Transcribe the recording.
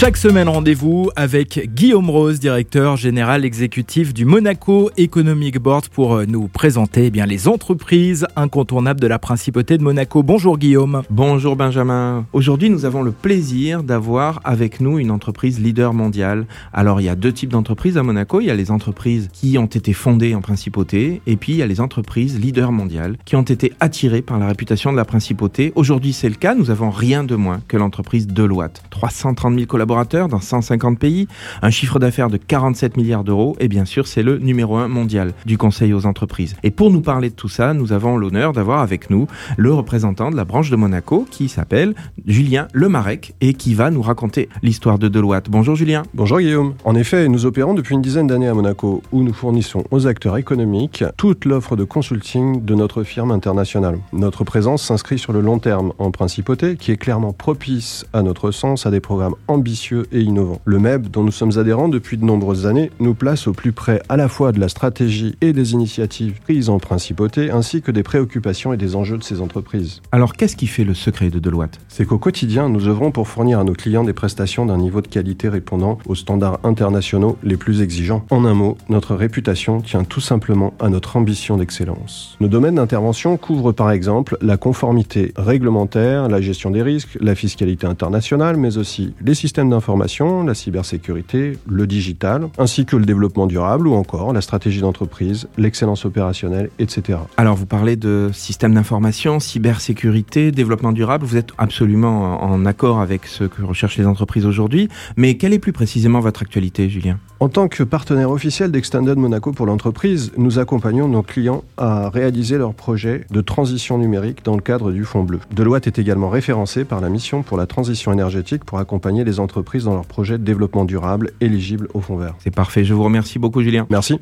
Chaque semaine, rendez-vous avec Guillaume Rose, directeur général exécutif du Monaco Economic Board, pour euh, nous présenter eh bien, les entreprises incontournables de la principauté de Monaco. Bonjour Guillaume. Bonjour Benjamin. Aujourd'hui, nous avons le plaisir d'avoir avec nous une entreprise leader mondiale. Alors, il y a deux types d'entreprises à Monaco. Il y a les entreprises qui ont été fondées en principauté, et puis il y a les entreprises leaders mondiales qui ont été attirées par la réputation de la principauté. Aujourd'hui, c'est le cas. Nous avons rien de moins que l'entreprise Deloitte. 330 000 collaborateurs dans 150 pays, un chiffre d'affaires de 47 milliards d'euros et bien sûr c'est le numéro 1 mondial du Conseil aux entreprises. Et pour nous parler de tout ça, nous avons l'honneur d'avoir avec nous le représentant de la branche de Monaco qui s'appelle Julien Lemarec et qui va nous raconter l'histoire de Deloitte. Bonjour Julien. Bonjour Guillaume. En effet, nous opérons depuis une dizaine d'années à Monaco où nous fournissons aux acteurs économiques toute l'offre de consulting de notre firme internationale. Notre présence s'inscrit sur le long terme en principauté qui est clairement propice à notre sens à des programmes ambitieux et innovant. Le MEB, dont nous sommes adhérents depuis de nombreuses années, nous place au plus près à la fois de la stratégie et des initiatives prises en principauté, ainsi que des préoccupations et des enjeux de ces entreprises. Alors qu'est-ce qui fait le secret de Deloitte? C'est qu'au quotidien, nous œuvrons pour fournir à nos clients des prestations d'un niveau de qualité répondant aux standards internationaux les plus exigeants. En un mot, notre réputation tient tout simplement à notre ambition d'excellence. Nos domaines d'intervention couvrent par exemple la conformité réglementaire, la gestion des risques, la fiscalité internationale, mais aussi les systèmes d'information, la cybersécurité, le digital, ainsi que le développement durable ou encore la stratégie d'entreprise, l'excellence opérationnelle, etc. Alors vous parlez de système d'information, cybersécurité, développement durable, vous êtes absolument en accord avec ce que recherchent les entreprises aujourd'hui, mais quelle est plus précisément votre actualité, Julien? En tant que partenaire officiel d'Extended Monaco pour l'entreprise, nous accompagnons nos clients à réaliser leurs projets de transition numérique dans le cadre du Fonds bleu. Deloitte est également référencé par la mission pour la transition énergétique pour accompagner les entreprises dans leurs projets de développement durable éligibles au Fonds vert. C'est parfait, je vous remercie beaucoup Julien. Merci.